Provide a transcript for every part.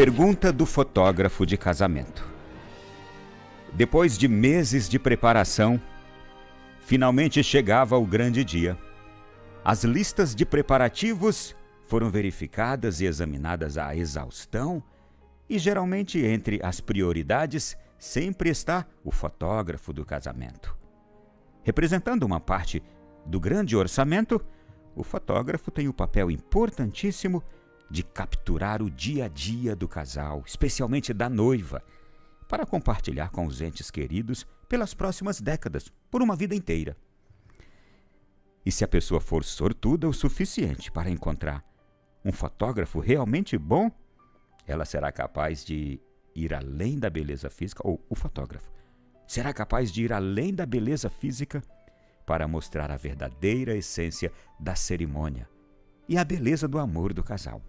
pergunta do fotógrafo de casamento. Depois de meses de preparação, finalmente chegava o grande dia. As listas de preparativos foram verificadas e examinadas à exaustão, e geralmente entre as prioridades sempre está o fotógrafo do casamento. Representando uma parte do grande orçamento, o fotógrafo tem o papel importantíssimo de capturar o dia a dia do casal, especialmente da noiva, para compartilhar com os entes queridos pelas próximas décadas, por uma vida inteira. E se a pessoa for sortuda o suficiente para encontrar um fotógrafo realmente bom, ela será capaz de ir além da beleza física, ou o fotógrafo será capaz de ir além da beleza física para mostrar a verdadeira essência da cerimônia e a beleza do amor do casal.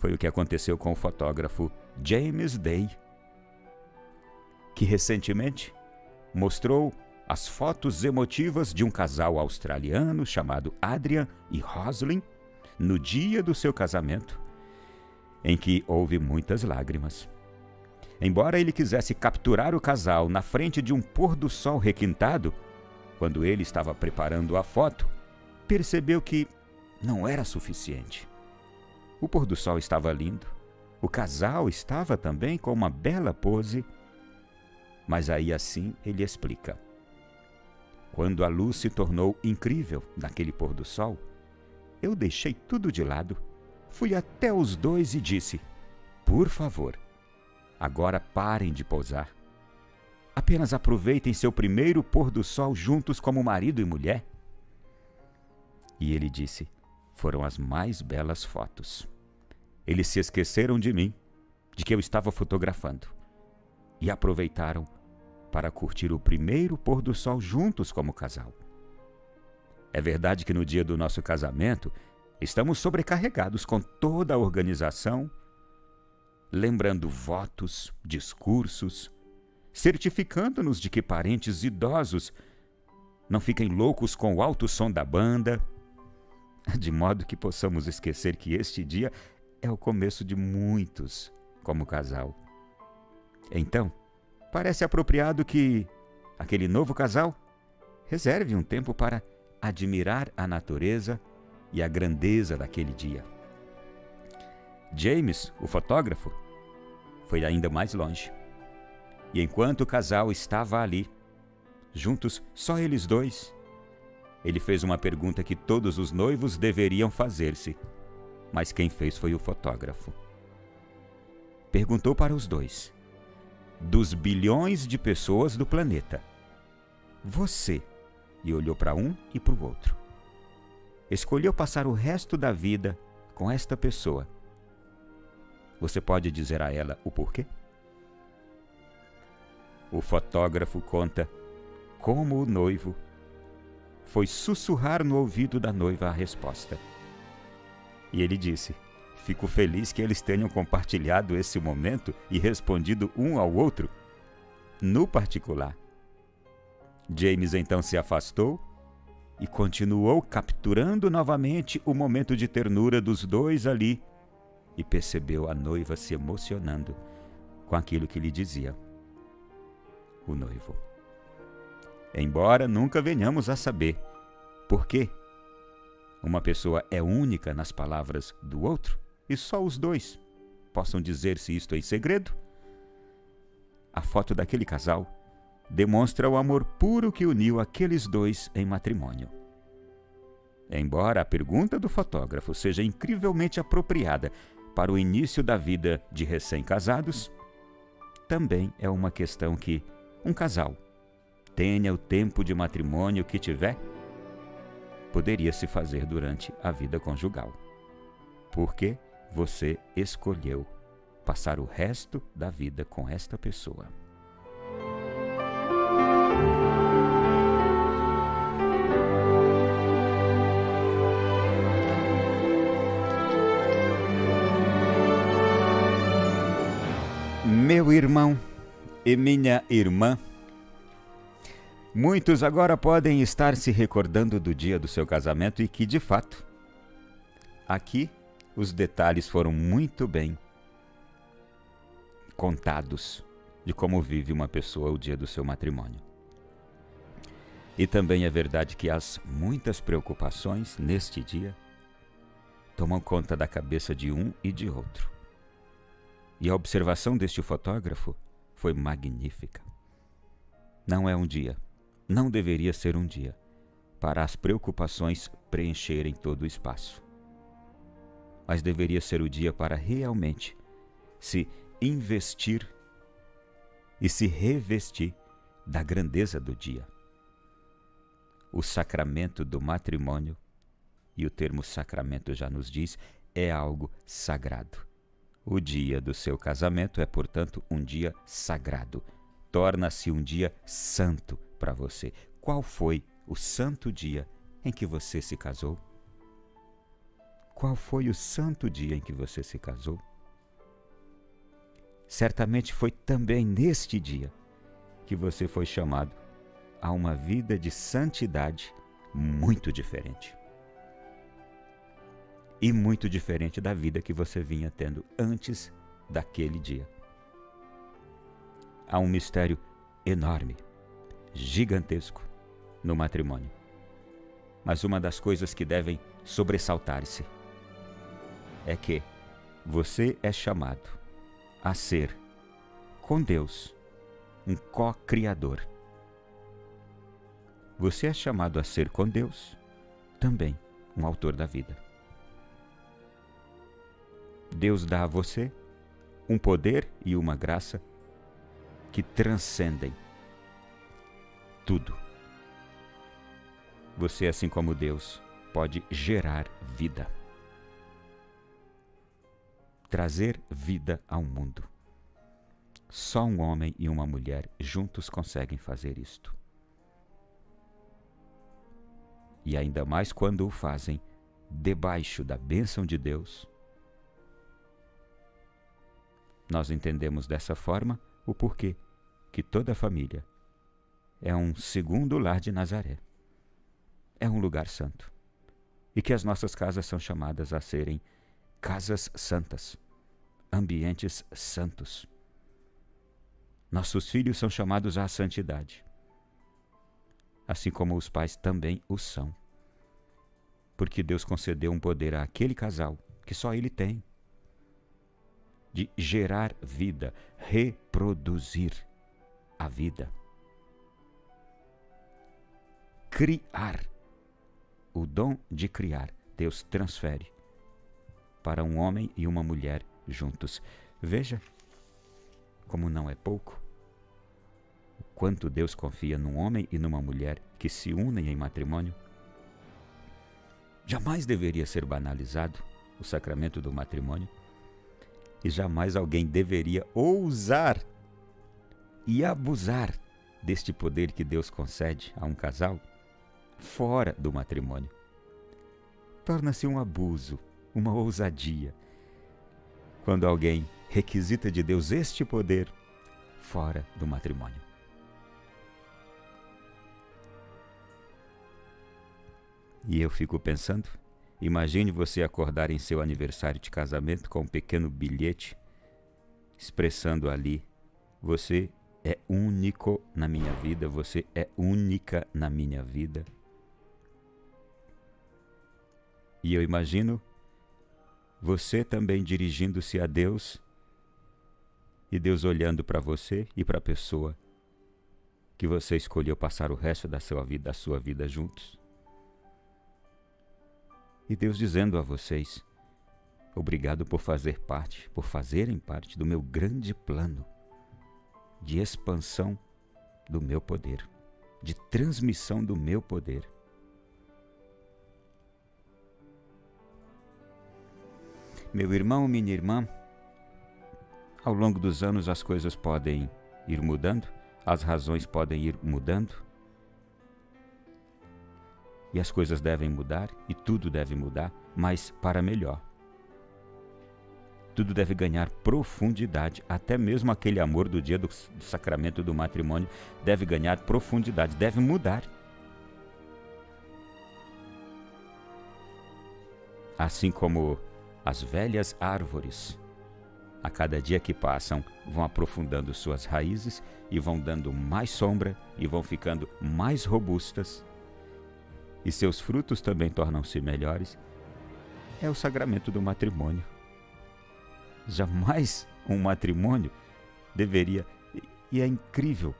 Foi o que aconteceu com o fotógrafo James Day, que recentemente mostrou as fotos emotivas de um casal australiano chamado Adrian e Roslyn no dia do seu casamento, em que houve muitas lágrimas. Embora ele quisesse capturar o casal na frente de um pôr do sol requintado, quando ele estava preparando a foto, percebeu que não era suficiente. O pôr do sol estava lindo. O casal estava também com uma bela pose. Mas aí assim ele explica. Quando a luz se tornou incrível naquele pôr do sol, eu deixei tudo de lado, fui até os dois e disse: Por favor, agora parem de pousar. Apenas aproveitem seu primeiro pôr do sol juntos como marido e mulher. E ele disse: Foram as mais belas fotos. Eles se esqueceram de mim, de que eu estava fotografando, e aproveitaram para curtir o primeiro pôr do sol juntos como casal. É verdade que no dia do nosso casamento estamos sobrecarregados com toda a organização, lembrando votos, discursos, certificando-nos de que parentes idosos não fiquem loucos com o alto som da banda, de modo que possamos esquecer que este dia é o começo de muitos como casal. Então, parece apropriado que aquele novo casal reserve um tempo para admirar a natureza e a grandeza daquele dia. James, o fotógrafo, foi ainda mais longe. E enquanto o casal estava ali, juntos só eles dois, ele fez uma pergunta que todos os noivos deveriam fazer-se mas quem fez foi o fotógrafo. Perguntou para os dois: dos bilhões de pessoas do planeta, você, e olhou para um e para o outro, escolheu passar o resto da vida com esta pessoa. Você pode dizer a ela o porquê? O fotógrafo conta como o noivo foi sussurrar no ouvido da noiva a resposta. E ele disse: Fico feliz que eles tenham compartilhado esse momento e respondido um ao outro, no particular. James então se afastou e continuou capturando novamente o momento de ternura dos dois ali e percebeu a noiva se emocionando com aquilo que lhe dizia o noivo. Embora nunca venhamos a saber por quê uma pessoa é única nas palavras do outro e só os dois possam dizer-se isto em segredo? A foto daquele casal demonstra o amor puro que uniu aqueles dois em matrimônio. Embora a pergunta do fotógrafo seja incrivelmente apropriada para o início da vida de recém-casados, também é uma questão que um casal tenha o tempo de matrimônio que tiver poderia se fazer durante a vida conjugal. Porque você escolheu passar o resto da vida com esta pessoa. Meu irmão e minha irmã, Muitos agora podem estar se recordando do dia do seu casamento e que, de fato, aqui os detalhes foram muito bem contados de como vive uma pessoa o dia do seu matrimônio. E também é verdade que as muitas preocupações neste dia tomam conta da cabeça de um e de outro. E a observação deste fotógrafo foi magnífica. Não é um dia, não deveria ser um dia, para as preocupações preencherem todo o espaço. Mas deveria ser o dia para realmente se investir e se revestir da grandeza do dia. O sacramento do matrimônio, e o termo sacramento já nos diz, é algo sagrado. O dia do seu casamento é, portanto, um dia sagrado. Torna-se um dia santo para você. Qual foi o santo dia em que você se casou? Qual foi o santo dia em que você se casou? Certamente foi também neste dia que você foi chamado a uma vida de santidade muito diferente. E muito diferente da vida que você vinha tendo antes daquele dia. Há um mistério enorme, gigantesco no matrimônio. Mas uma das coisas que devem sobressaltar-se é que você é chamado a ser, com Deus, um co-criador. Você é chamado a ser com Deus também um autor da vida. Deus dá a você um poder e uma graça que transcendem tudo. Você, assim como Deus, pode gerar vida trazer vida ao mundo. Só um homem e uma mulher juntos conseguem fazer isto. E ainda mais quando o fazem debaixo da bênção de Deus. Nós entendemos dessa forma o porquê que toda família é um segundo lar de Nazaré. É um lugar santo. E que as nossas casas são chamadas a serem casas santas, ambientes santos. Nossos filhos são chamados à santidade, assim como os pais também o são. Porque Deus concedeu um poder àquele casal que só ele tem de gerar vida, reproduzir a vida. Criar. O dom de criar, Deus transfere para um homem e uma mulher juntos. Veja como não é pouco. O quanto Deus confia num homem e numa mulher que se unem em matrimônio. Jamais deveria ser banalizado o sacramento do matrimônio e jamais alguém deveria ousar e abusar deste poder que Deus concede a um casal fora do matrimônio. Torna-se um abuso uma ousadia. Quando alguém requisita de Deus este poder fora do matrimônio. E eu fico pensando, imagine você acordar em seu aniversário de casamento com um pequeno bilhete expressando ali: você é único na minha vida, você é única na minha vida. E eu imagino você também dirigindo-se a Deus e Deus olhando para você e para a pessoa que você escolheu passar o resto da sua vida, da sua vida juntos. E Deus dizendo a vocês: Obrigado por fazer parte, por fazerem parte do meu grande plano de expansão do meu poder, de transmissão do meu poder. Meu irmão, minha irmã, ao longo dos anos as coisas podem ir mudando, as razões podem ir mudando, e as coisas devem mudar, e tudo deve mudar, mas para melhor. Tudo deve ganhar profundidade, até mesmo aquele amor do dia do, do sacramento do matrimônio deve ganhar profundidade, deve mudar. Assim como as velhas árvores a cada dia que passam, vão aprofundando suas raízes e vão dando mais sombra e vão ficando mais robustas. E seus frutos também tornam-se melhores. É o sagramento do matrimônio. Jamais um matrimônio deveria. E é incrível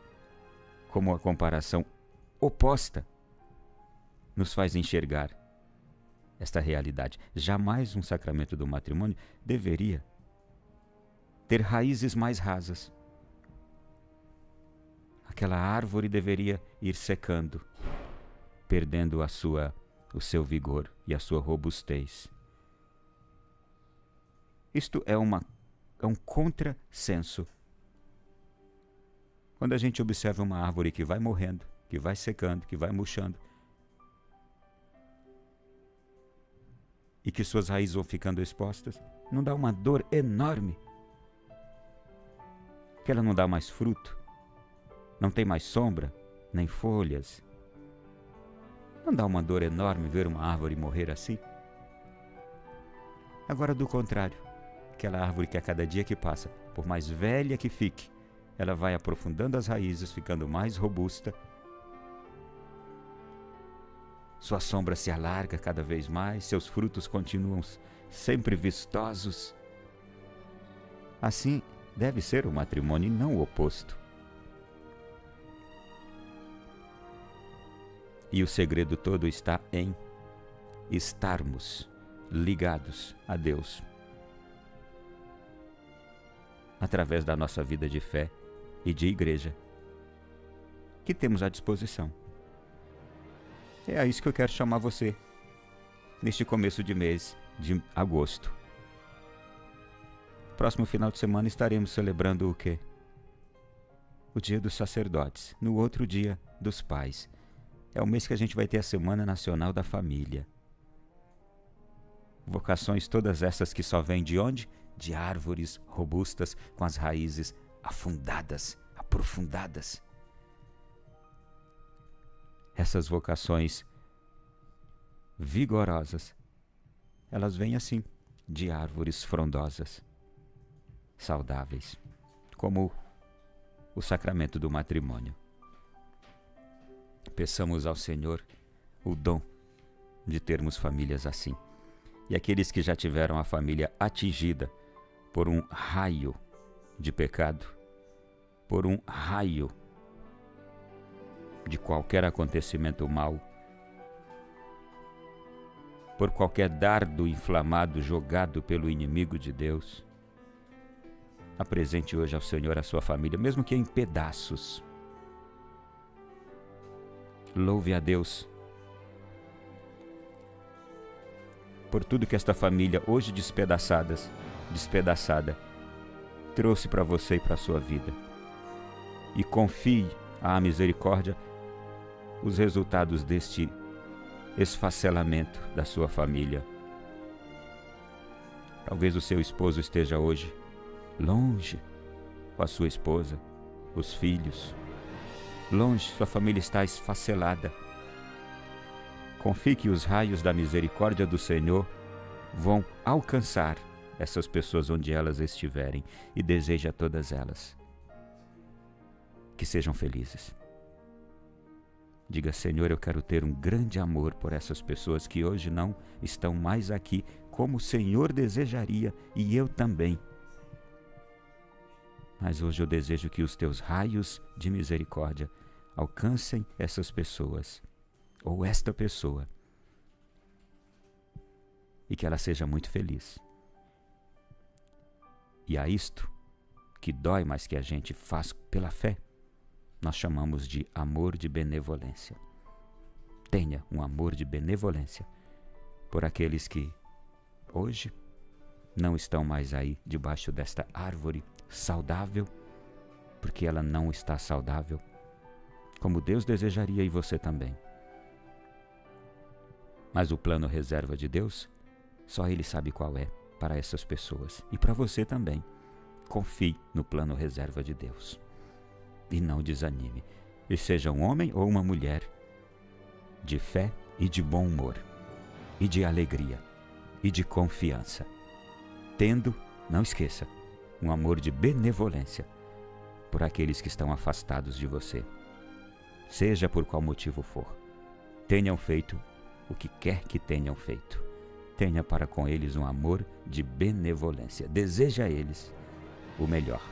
como a comparação oposta nos faz enxergar esta realidade. Jamais um sacramento do matrimônio deveria ter raízes mais rasas. Aquela árvore deveria ir secando, perdendo a sua o seu vigor e a sua robustez. Isto é uma é um contrassenso. Quando a gente observa uma árvore que vai morrendo, que vai secando, que vai murchando, e que suas raízes vão ficando expostas, não dá uma dor enorme que ela não dá mais fruto, não tem mais sombra, nem folhas. Não dá uma dor enorme ver uma árvore morrer assim? Agora, do contrário, aquela árvore que a cada dia que passa, por mais velha que fique, ela vai aprofundando as raízes, ficando mais robusta. Sua sombra se alarga cada vez mais, seus frutos continuam sempre vistosos. Assim deve ser o matrimônio e não o oposto. E o segredo todo está em estarmos ligados a Deus através da nossa vida de fé e de igreja que temos à disposição. É a isso que eu quero chamar você neste começo de mês de agosto. Próximo final de semana estaremos celebrando o quê? O Dia dos Sacerdotes, no outro dia dos Pais. É o mês que a gente vai ter a Semana Nacional da Família. Vocações todas essas que só vêm de onde? De árvores robustas com as raízes afundadas, aprofundadas. Essas vocações vigorosas, elas vêm assim, de árvores frondosas saudáveis, como o sacramento do matrimônio. Peçamos ao Senhor o dom de termos famílias assim. E aqueles que já tiveram a família atingida por um raio de pecado, por um raio de qualquer acontecimento mau, por qualquer dardo inflamado jogado pelo inimigo de Deus, Apresente hoje ao Senhor a sua família, mesmo que em pedaços. Louve a Deus por tudo que esta família, hoje despedaçadas, despedaçada, trouxe para você e para a sua vida. E confie à misericórdia os resultados deste esfacelamento da sua família. Talvez o seu esposo esteja hoje longe com a sua esposa, os filhos. Longe, sua família está esfacelada. Confie que os raios da misericórdia do Senhor vão alcançar essas pessoas onde elas estiverem e deseja a todas elas que sejam felizes. Diga, Senhor, eu quero ter um grande amor por essas pessoas que hoje não estão mais aqui, como o Senhor desejaria e eu também. Mas hoje eu desejo que os teus raios de misericórdia alcancem essas pessoas, ou esta pessoa, e que ela seja muito feliz. E a isto, que dói, mas que a gente faz pela fé, nós chamamos de amor de benevolência. Tenha um amor de benevolência por aqueles que hoje não estão mais aí debaixo desta árvore saudável, porque ela não está saudável, como Deus desejaria e você também. Mas o plano reserva de Deus, só Ele sabe qual é para essas pessoas e para você também. Confie no plano reserva de Deus e não desanime. E seja um homem ou uma mulher de fé e de bom humor, e de alegria e de confiança. Tendo, não esqueça, um amor de benevolência por aqueles que estão afastados de você. Seja por qual motivo for, tenham feito o que quer que tenham feito. Tenha para com eles um amor de benevolência. Deseja a eles o melhor.